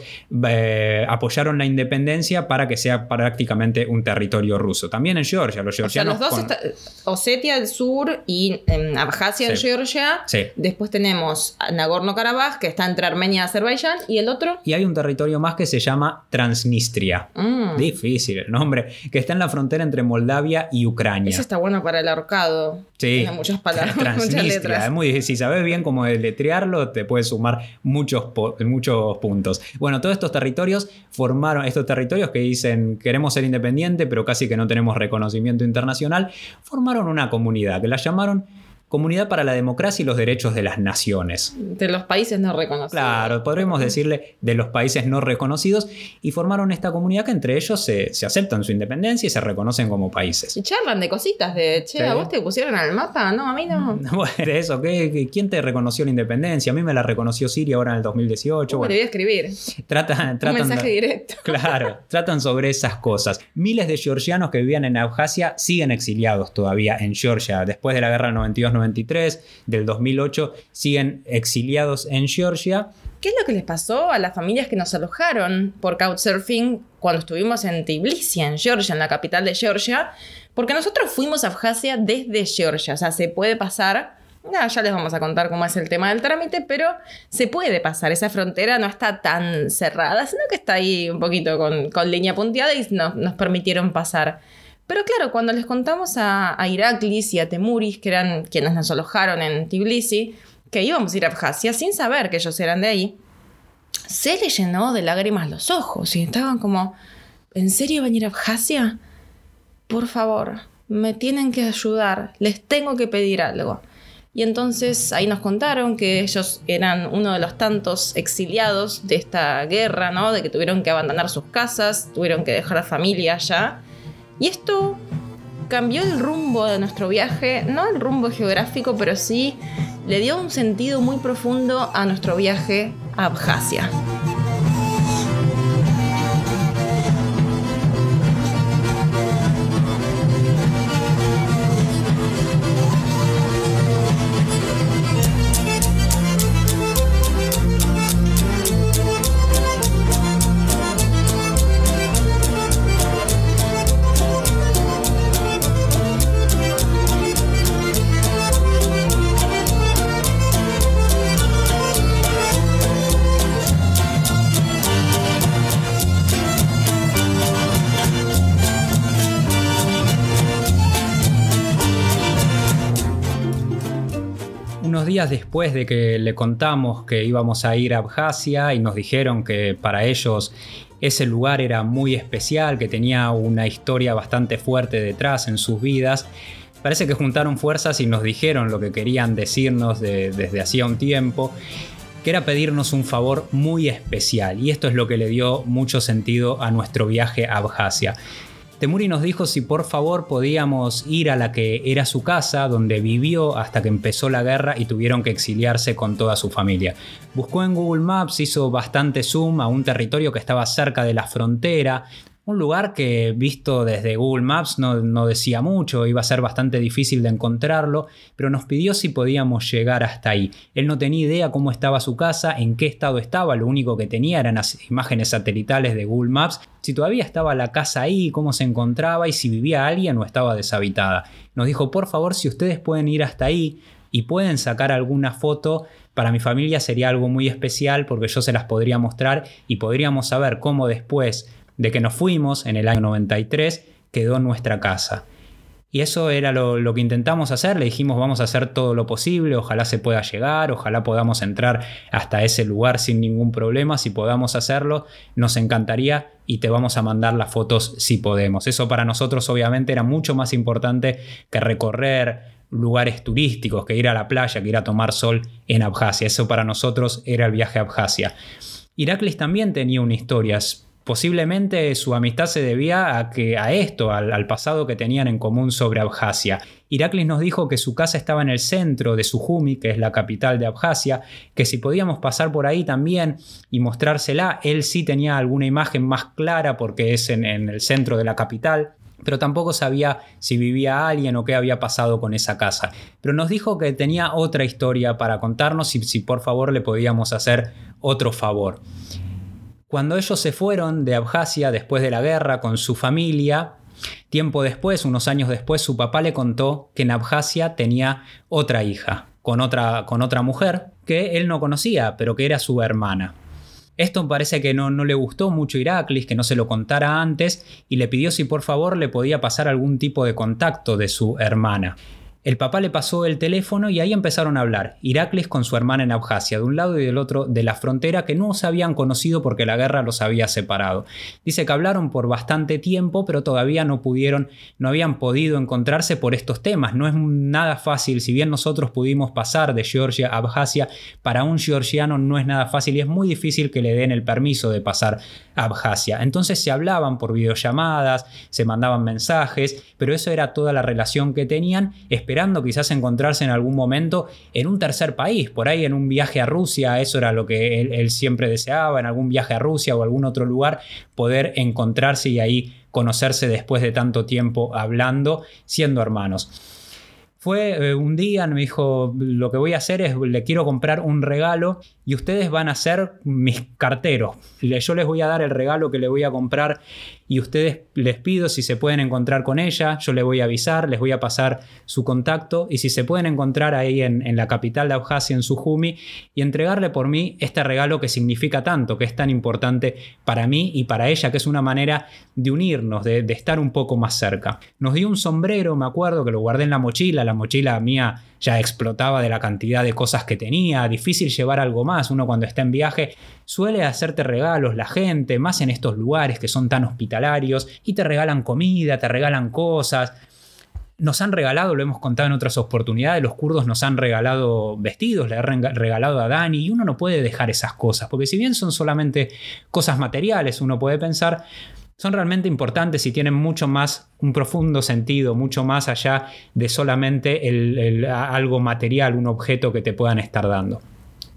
Speaker 2: eh, apoyaron la independencia para que sea prácticamente un territorio ruso. También en Georgia, los
Speaker 1: O sea,
Speaker 2: georgianos...
Speaker 1: los dos,
Speaker 2: con-
Speaker 1: está- Osetia del Sur y em, Abjasia en
Speaker 2: Sí.
Speaker 1: Georgia.
Speaker 2: Sí.
Speaker 1: Después tenemos Nagorno-Karabaj, que está entre Armenia y Azerbaiyán. ¿Y el otro?
Speaker 2: Y hay un territorio más que se llama Transnistria.
Speaker 1: Mm,
Speaker 2: Difícil el nombre, que está en la frontera entre Moldavia y Ucrania.
Speaker 1: Eso está bueno para el ahorcado.
Speaker 2: Sí.
Speaker 1: Tiene muchas palabras, [LAUGHS] muchas
Speaker 2: Transnistria.
Speaker 1: letras.
Speaker 2: Es muy difícil. Sabes bien cómo deletrearlo, te puedes sumar muchos, muchos puntos. Bueno, todos estos territorios formaron, estos territorios que dicen queremos ser independientes, pero casi que no tenemos reconocimiento internacional, formaron una comunidad que la llamaron Comunidad para la Democracia y los Derechos de las Naciones.
Speaker 1: De los países no reconocidos.
Speaker 2: Claro, podríamos decirle de los países no reconocidos y formaron esta comunidad que entre ellos se, se aceptan su independencia y se reconocen como países.
Speaker 1: Y charlan de cositas de, che, ¿a vos te pusieron al mapa? No, a mí no. [LAUGHS]
Speaker 2: Bueno, eso, ¿qué, quién te reconoció la independencia? A mí me la reconoció Siria ahora en el 2018.
Speaker 1: Bueno, te voy a escribir.
Speaker 2: Tratan, tratan,
Speaker 1: Un mensaje directo. [LAUGHS]
Speaker 2: Claro, tratan sobre esas cosas. Miles de georgianos que vivían en Abjasia siguen exiliados todavía en Georgia después de la guerra 92 1993, del 2008, siguen exiliados en Georgia.
Speaker 1: ¿Qué es lo que les pasó a las familias que nos alojaron por Couchsurfing cuando estuvimos en Tbilisi, en Georgia, en la capital de Georgia? Porque nosotros fuimos a Abjasia desde Georgia, o sea, se puede pasar ya les vamos a contar cómo es el tema del trámite, pero se puede pasar. Esa frontera no está tan cerrada, sino que está ahí un poquito con, con línea punteada y no, nos permitieron pasar. Pero claro, cuando les contamos a, a Iraklis y a Temuris, que eran quienes nos alojaron en Tbilisi, que íbamos a ir a Abjasia sin saber que ellos eran de ahí, se les llenó de lágrimas los ojos y estaban como, ¿en serio van a ir a Abjasia? Por favor, me tienen que ayudar, les tengo que pedir algo. Y entonces ahí nos contaron que ellos eran uno de los tantos exiliados de esta guerra, ¿no? De que tuvieron que abandonar sus casas, tuvieron que dejar a familia allá y esto cambió el rumbo de nuestro viaje, no el rumbo geográfico, pero sí le dio un sentido muy profundo a nuestro viaje a Abjasia.
Speaker 2: Después de que le contamos que íbamos a ir a Abjasia y nos dijeron que para ellos ese lugar era muy especial, que tenía una historia bastante fuerte detrás en sus vidas, parece que juntaron fuerzas y nos dijeron lo que querían decirnos desde hacía un tiempo que era pedirnos un favor muy especial y esto es lo que le dio mucho sentido a nuestro viaje a Abjasia. Temuri nos dijo si por favor podíamos ir a la que era su casa, donde vivió hasta que empezó la guerra y tuvieron que exiliarse con toda su familia. Buscó en Google Maps, hizo bastante zoom a un territorio que estaba cerca de la frontera, un lugar que visto desde Google Maps no, decía mucho, iba a ser bastante difícil de encontrarlo, pero nos pidió si podíamos llegar hasta ahí. Él no tenía idea cómo estaba su casa, en qué estado estaba, lo único que tenía eran las imágenes satelitales de Google Maps, si todavía estaba la casa ahí, cómo se encontraba y si vivía alguien o estaba deshabitada. Nos dijo, por favor, si ustedes pueden ir hasta ahí y pueden sacar alguna foto, para mi familia sería algo muy especial porque yo se las podría mostrar y podríamos saber cómo después de que nos fuimos en el año 93, quedó nuestra casa. Y eso era lo, que intentamos hacer, le dijimos vamos a hacer todo lo posible, ojalá se pueda llegar, ojalá podamos entrar hasta ese lugar sin ningún problema, si podamos hacerlo, nos encantaría y te vamos a mandar las fotos si podemos. Eso para nosotros obviamente era mucho más importante que recorrer lugares turísticos, que ir a la playa, que ir a tomar sol en Abjasia. Eso para nosotros era el viaje a Abjasia. Iraklis también tenía una historia, Posiblemente su amistad se debía a, que, a esto, al, pasado que tenían en común sobre Abjasia. Iraklis nos dijo que su casa estaba en el centro de Sujumi, que es la capital de Abjasia, que si podíamos pasar por ahí también y mostrársela, él sí tenía alguna imagen más clara porque es en, el centro de la capital, pero tampoco sabía si vivía alguien o qué había pasado con esa casa. Pero nos dijo que tenía otra historia para contarnos y si por favor le podíamos hacer otro favor. Cuando ellos se fueron de Abjasia después de la guerra con su familia, tiempo después, unos años después, su papá le contó que en Abjasia tenía otra hija, con otra, con otra mujer, que él no conocía, pero que era su hermana. Esto parece que no, no le gustó mucho a Iraklis, que no se lo contara antes, y le pidió si por favor le podía pasar algún tipo de contacto de su hermana. El papá le pasó el teléfono y ahí empezaron a hablar. Iraklis con su hermana en Abjasia, de un lado y del otro de la frontera, que no se habían conocido porque la guerra los había separado. Dice que hablaron por bastante tiempo, pero todavía no pudieron, no habían podido encontrarse por estos temas. No es nada fácil, si bien nosotros pudimos pasar de Georgia a Abjasia, para un georgiano no es nada fácil y es muy difícil que le den el permiso de pasar Abjasia. Entonces se hablaban por videollamadas, se mandaban mensajes, pero eso era toda la relación que tenían esperando quizás encontrarse en algún momento en un tercer país, por ahí en un viaje a Rusia, eso era lo que él, siempre deseaba, en algún viaje a Rusia o algún otro lugar, poder encontrarse y ahí conocerse después de tanto tiempo hablando, siendo hermanos. Fue eh, un día, me dijo, lo que voy a hacer es, le quiero comprar un regalo y ustedes van a ser mis carteros. Yo les voy a dar el regalo que le voy a comprar y ustedes les pido si se pueden encontrar con ella, yo les voy a avisar, les voy a pasar su contacto y si se pueden encontrar ahí en, la capital de Abjasia, en Sujumi, y entregarle por mí este regalo que significa tanto, que es tan importante para mí y para ella, que es una manera de unirnos, de, de estar un poco más cerca. Nos dio un sombrero, me acuerdo, que lo guardé en la mochila, la mochila mía ya explotaba de la cantidad de cosas que tenía, difícil llevar algo más, uno cuando está en viaje suele hacerte regalos la gente, más en estos lugares que son tan hospitalarios, y te regalan comida, te regalan cosas. Nos han regalado, lo hemos contado en otras oportunidades, los kurdos nos han regalado vestidos, le han regalado a Dani, y uno no puede dejar esas cosas, porque si bien son solamente cosas materiales, uno puede pensar, son realmente importantes y tienen mucho más, un profundo sentido, mucho más allá de solamente algo material, un objeto que te puedan estar dando.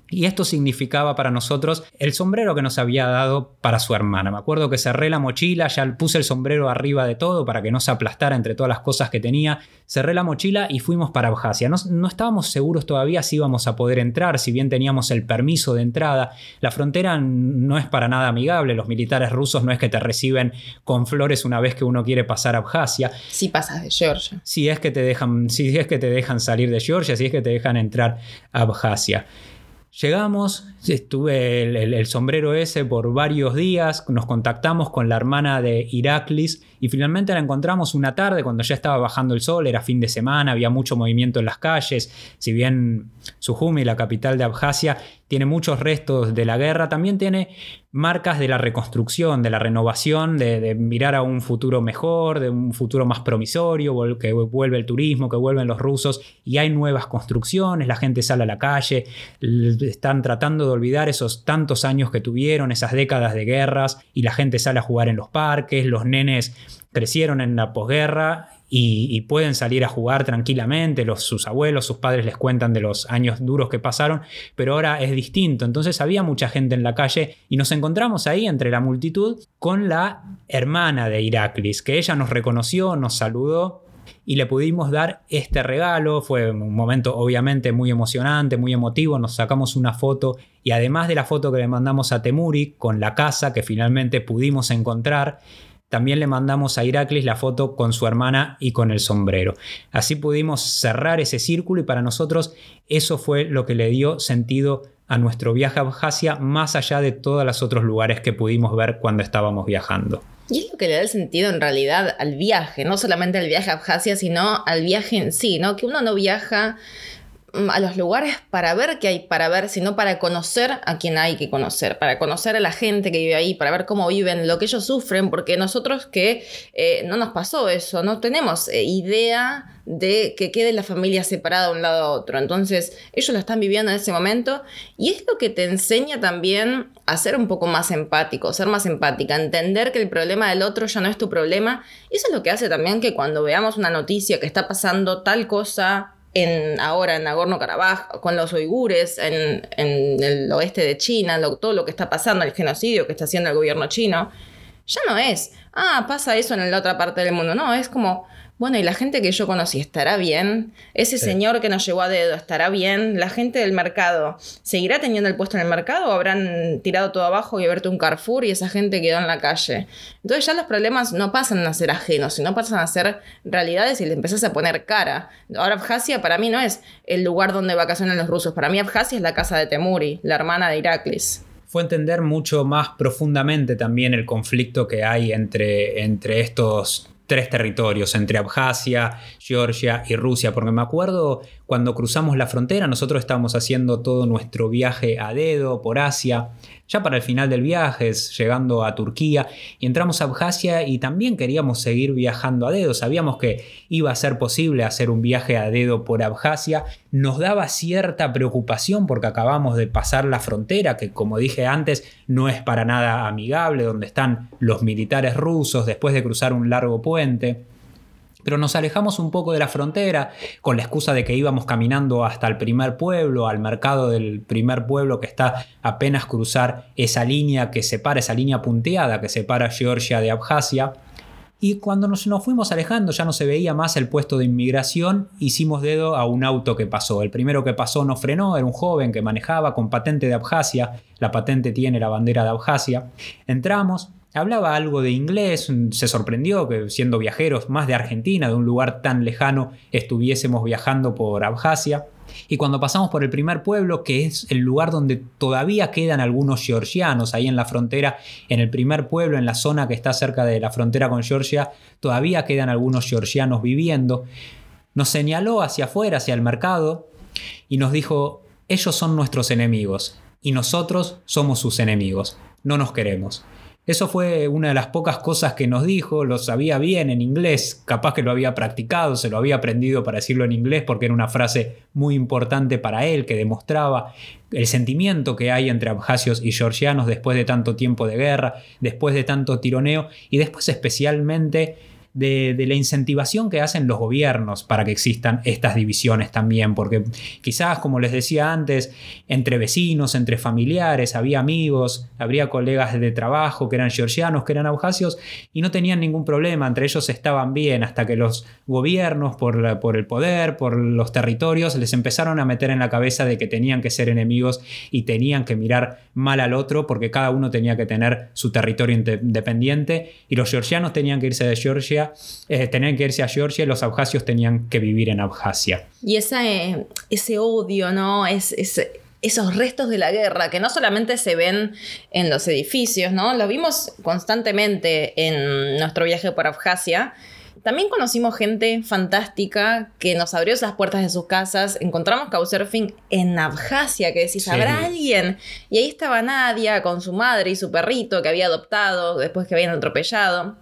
Speaker 2: Y esto significaba para nosotros el sombrero que nos había dado para su hermana. Me acuerdo que cerré la mochila, ya puse el sombrero arriba de todo para que no se aplastara entre todas las cosas que tenía. Cerré la mochila y fuimos para Abjasia. No, no estábamos seguros todavía si íbamos a poder entrar, si bien teníamos el permiso de entrada. La frontera no es para nada amigable. Los militares rusos no es que te reciben con flores una vez que uno quiere pasar a Abjasia.
Speaker 1: Si pasas de Georgia.
Speaker 2: Si es que te dejan, si es que te dejan salir de Georgia, si es que te dejan entrar a Abjasia. Llegamos, estuve el, sombrero ese por varios días, nos contactamos con la hermana de Iraklis y finalmente la encontramos una tarde cuando ya estaba bajando el sol, era fin de semana, había mucho movimiento en las calles, si bien Sujumi, la capital de Abjasia, tiene muchos restos de la guerra, también tiene marcas de la reconstrucción, de la renovación, de, mirar a un futuro mejor, de un futuro más promisorio, que vuelve el turismo, que vuelven los rusos y hay nuevas construcciones, la gente sale a la calle, están tratando de olvidar esos tantos años que tuvieron, esas décadas de guerras y la gente sale a jugar en los parques, los nenes crecieron en la posguerra y, pueden salir a jugar tranquilamente, los, sus abuelos, sus padres les cuentan de los años duros que pasaron, pero ahora es distinto. Entonces había mucha gente en la calle y nos encontramos ahí entre la multitud con la hermana de Iraklis, que ella nos reconoció, nos saludó y le pudimos dar este regalo. Fue un momento obviamente muy emocionante, muy emotivo. Nos sacamos una foto y además de la foto que le mandamos a Temuri con la casa que finalmente pudimos encontrar, también le mandamos a Iraklis la foto con su hermana y con el sombrero. Así pudimos cerrar ese círculo y para nosotros eso fue lo que le dio sentido a nuestro viaje a Abjasia más allá de todos los otros lugares que pudimos ver cuando estábamos viajando.
Speaker 1: Y es lo que le da el sentido en realidad al viaje, no solamente al viaje a Abjasia, sino al viaje en sí, ¿no? Que uno no viaja a los lugares para ver qué hay para ver, sino para conocer a quien hay que conocer, para conocer a la gente que vive ahí, para ver cómo viven, lo que ellos sufren, porque nosotros que eh, no nos pasó eso, no tenemos eh, idea de que quede la familia separada de un lado a otro. Entonces, ellos lo están viviendo en ese momento y es lo que te enseña también a ser un poco más empático, ser más empática, entender que el problema del otro ya no es tu problema. Eso es lo que hace también que cuando veamos una noticia que está pasando tal cosa en, ahora en Nagorno-Karabaj, con los uigures, en, el oeste de China, todo lo que está pasando, el genocidio que está haciendo el gobierno chino, ya no es, ah, pasa eso en la otra parte del mundo, no, es como, bueno, ¿y la gente que yo conocí estará bien? ¿Ese señor que nos llevó a dedo estará bien? ¿La gente del mercado seguirá teniendo el puesto en el mercado o habrán tirado todo abajo y abierto un Carrefour y esa gente quedó en la calle? Entonces ya los problemas no pasan a ser ajenos, sino pasan a ser realidades y le empezás a poner cara. Ahora Abjasia para mí no es el lugar donde vacacionan los rusos, para mí Abjasia es la casa de Temuri, la hermana de Iraklis
Speaker 2: fue entender mucho más profundamente también el conflicto que hay entre, entre estos tres territorios, entre Abjasia, Georgia y Rusia, porque me acuerdo cuando cruzamos la frontera, nosotros estábamos haciendo todo nuestro viaje a dedo por Asia, ya para el final del viaje, llegando a Turquía, y entramos a Abjasia y también queríamos seguir viajando a dedo, sabíamos que iba a ser posible hacer un viaje a dedo por Abjasia, nos daba cierta preocupación porque acabamos de pasar la frontera, que como dije antes, no es para nada amigable, donde están los militares rusos después de cruzar un largo puente. Pero nos alejamos un poco de la frontera con la excusa de que íbamos caminando hasta el primer pueblo, al mercado del primer pueblo que está apenas cruzar esa línea que separa, esa línea punteada que separa Georgia de Abjasia. Y cuando nos, nos, fuimos alejando ya no se veía más el puesto de inmigración, hicimos dedo a un auto que pasó. El primero que pasó no frenó, era un joven que manejaba con patente de Abjasia, la patente tiene la bandera de Abjasia. Entramos, Hablaba algo de inglés, se sorprendió que siendo viajeros más de Argentina, de un lugar tan lejano, estuviésemos viajando por Abjasia. Y cuando pasamos por el primer pueblo, que es el lugar donde todavía quedan algunos georgianos, ahí en la frontera, en el primer pueblo, en la zona que está cerca de la frontera con Georgia, todavía quedan algunos georgianos viviendo, nos señaló hacia afuera, hacia el mercado, y nos dijo, ellos son nuestros enemigos, y nosotros somos sus enemigos, no nos queremos. Eso fue una de las pocas cosas que nos dijo, lo sabía bien en inglés, capaz que lo había practicado, se lo había aprendido para decirlo en inglés porque era una frase muy importante para él que demostraba el sentimiento que hay entre abjasios y georgianos después de tanto tiempo de guerra, después de tanto tironeo y después especialmente de, la incentivación que hacen los gobiernos para que existan estas divisiones también, porque quizás, como les decía antes, entre vecinos, entre familiares, había amigos, habría colegas de trabajo que eran georgianos, que eran abjasios, y no tenían ningún problema, entre ellos estaban bien, hasta que los gobiernos, por, por el poder, por los territorios, les empezaron a meter en la cabeza de que tenían que ser enemigos y tenían que mirar mal al otro, porque cada uno tenía que tener su territorio independiente, y los georgianos tenían que irse de Georgia eh, tenían que irse a Georgia y los abjasios tenían que vivir en Abjasia.
Speaker 1: Y ese, ese odio, ¿no? Es, esos restos de la guerra, que no solamente se ven en los edificios, ¿no? Lo vimos constantemente en nuestro viaje por Abjasia. También conocimos gente fantástica que nos abrió las puertas de sus casas. Encontramos Couchsurfing en Abjasia, que decís, ¿habrá alguien? Y ahí estaba Nadia con su madre y su perrito que había adoptado después que habían atropellado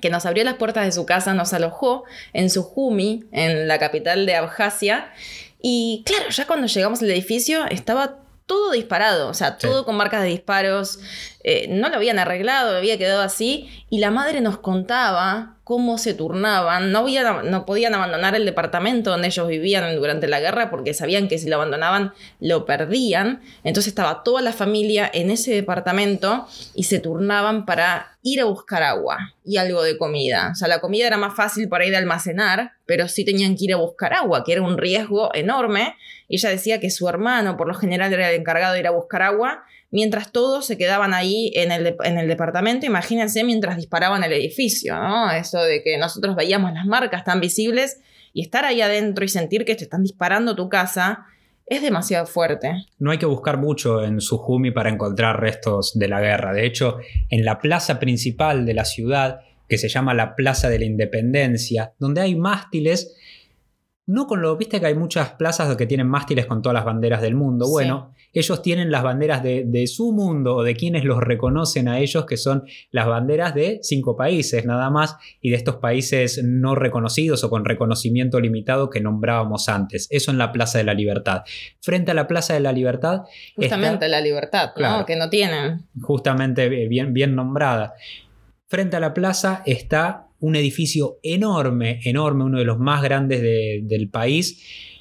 Speaker 1: que nos abrió las puertas de su casa, nos alojó en Sujumi, en la capital de Abjasia. Y claro, ya cuando llegamos al edificio estaba todo disparado, o sea, todo con marcas de disparos. Eh, no lo habían arreglado, había quedado así. Y la madre nos contaba cómo se turnaban. No, no podían abandonar el departamento donde ellos vivían durante la guerra porque sabían que si lo abandonaban lo perdían. Entonces estaba toda la familia en ese departamento y se turnaban para ir a buscar agua y algo de comida. O sea, la comida era más fácil para ir a almacenar, pero sí tenían que ir a buscar agua, que era un riesgo enorme. Ella decía que su hermano, por lo general, era el encargado de ir a buscar agua mientras todos se quedaban ahí en el, en el departamento, imagínense mientras disparaban el edificio, ¿no? Eso de que nosotros veíamos las marcas tan visibles y estar ahí adentro y sentir que te están disparando tu casa es demasiado fuerte.
Speaker 2: No hay que buscar mucho en Sujumi para encontrar restos de la guerra. De hecho, en la plaza principal de la ciudad, que se llama la Plaza de la Independencia, donde hay mástiles, no con lo, viste que hay muchas plazas que tienen mástiles con todas las banderas del mundo. Bueno, ellos tienen las banderas de, su mundo o de quienes los reconocen a ellos, que son las banderas de cinco países nada más, y de estos países no reconocidos o con reconocimiento limitado que nombrábamos antes. Eso en la Plaza de la Libertad. Frente a la Plaza de la Libertad.
Speaker 1: Justamente la libertad, claro, que no tienen.
Speaker 2: Justamente bien, bien nombrada. Frente a la plaza está un edificio enorme, enorme, uno de los más grandes del país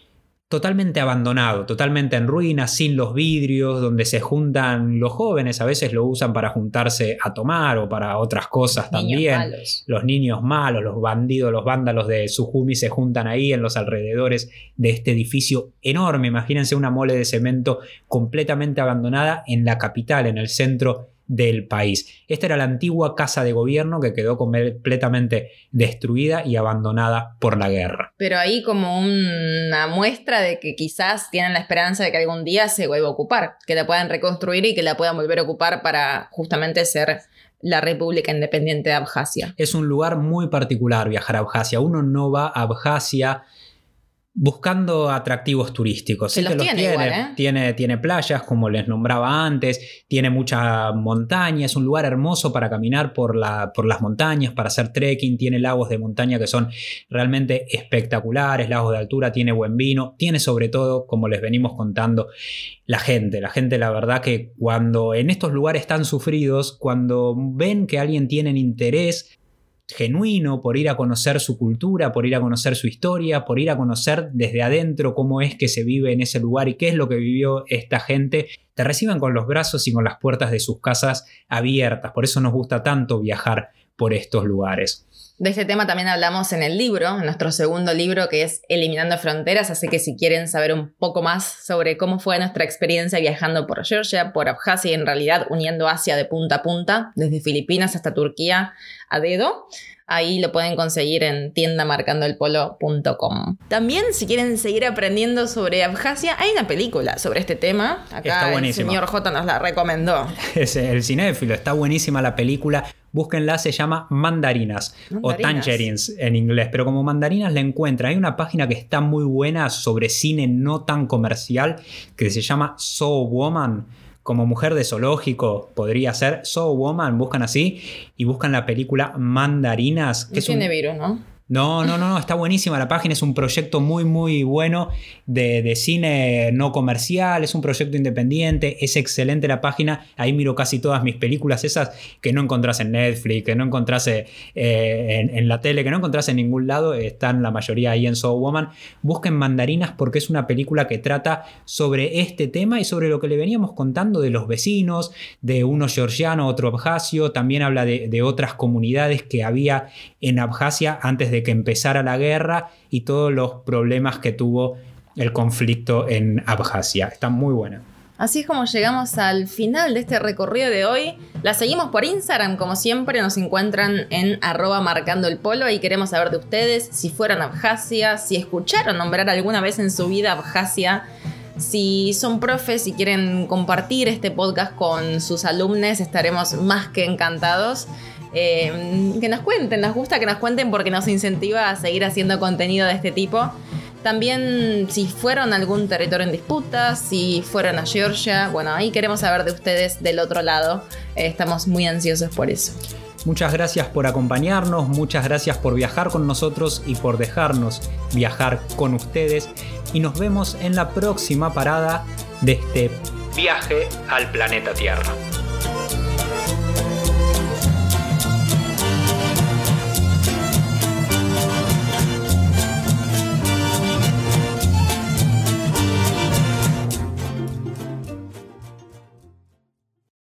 Speaker 2: totalmente abandonado, totalmente en ruinas, sin los vidrios, donde se juntan los jóvenes, a veces lo usan para juntarse a tomar o para otras cosas también. Los niños malos, los bandidos, los vándalos de Sujumi se juntan ahí en los alrededores de este edificio enorme. Imagínense una mole de cemento completamente abandonada en la capital, en el centro del país. Esta era la antigua casa de gobierno que quedó completamente destruida y abandonada por la guerra.
Speaker 1: Pero ahí como una muestra de que quizás tienen la esperanza de que algún día se vuelva a ocupar, que la puedan reconstruir y que la puedan volver a ocupar para justamente ser la República Independiente de Abjasia.
Speaker 2: Es un lugar muy particular viajar a Abjasia. Uno no va a Abjasia buscando atractivos turísticos.
Speaker 1: Que los tiene igual, ¿eh?
Speaker 2: tiene, tiene playas, como les nombraba antes, tiene mucha montaña, es un lugar hermoso para caminar por, la, por las montañas, para hacer trekking, tiene lagos de montaña que son realmente espectaculares, lagos de altura, tiene buen vino, tiene sobre todo, como les venimos contando, la gente. La gente, la verdad que cuando en estos lugares tan sufridos, cuando ven que alguien tiene interés, genuino, por ir a conocer su cultura, por ir a conocer su historia, por ir a conocer desde adentro cómo es que se vive en ese lugar y qué es lo que vivió esta gente, te reciban con los brazos y con las puertas de sus casas abiertas. Por eso nos gusta tanto viajar por estos lugares.
Speaker 1: De este tema también hablamos en el libro, en nuestro segundo libro que es Eliminando Fronteras, así que si quieren saber un poco más sobre cómo fue nuestra experiencia viajando por Georgia, por Abjasia y en realidad uniendo Asia de punta a punta, desde Filipinas hasta Turquía a dedo, Ahí lo pueden conseguir en tiendamarcandoelpolo.com. También, si quieren seguir aprendiendo sobre Abjasia, hay una película sobre este tema. Acá el señor J nos la recomendó. [LAUGHS]
Speaker 2: Es el cinéfilo, está buenísima la película. Búsquenla, se llama Mandarinas, o Tangerines en inglés, pero como mandarinas la encuentran. Hay una página que está muy buena sobre cine no tan comercial que se llama So Woman como mujer de zoológico podría ser. So Woman, buscan así y buscan la película Mandarinas.
Speaker 1: Que tiene virus, ¿no?
Speaker 2: No, no, no, no, está buenísima la página, es un proyecto muy, muy bueno de, cine no comercial, es un proyecto independiente, es excelente la página, ahí miro casi todas mis películas, esas que no encontrás en Netflix, que no encontrás eh, en, la tele, que no encontrás en ningún lado, están la mayoría ahí en Soul Woman. Busquen Mandarinas porque es una película que trata sobre este tema y sobre lo que le veníamos contando de los vecinos, de uno georgiano, otro abjasio, también habla de, de otras comunidades que había en Abjasia antes de que empezara la guerra y todos los problemas que tuvo el conflicto en Abjasia. Está muy buena.
Speaker 1: Así es como llegamos al final de este recorrido de hoy. La seguimos por Instagram, como siempre, nos encuentran en arroba marcando el polo y queremos saber de ustedes si fueron a Abjasia, si escucharon nombrar alguna vez en su vida Abjasia, si son profes y quieren compartir este podcast con sus alumnos, estaremos más que encantados. Eh, que nos cuenten, nos gusta que nos cuenten porque nos incentiva a seguir haciendo contenido de este tipo. También si fueron a algún territorio en disputa, si fueron a Georgia, bueno, ahí queremos saber de ustedes del otro lado. Eh, estamos muy ansiosos por eso.
Speaker 2: Muchas gracias por acompañarnos, muchas gracias por viajar con nosotros y por dejarnos viajar con ustedes. Y nos vemos en la próxima parada de este viaje al planeta Tierra.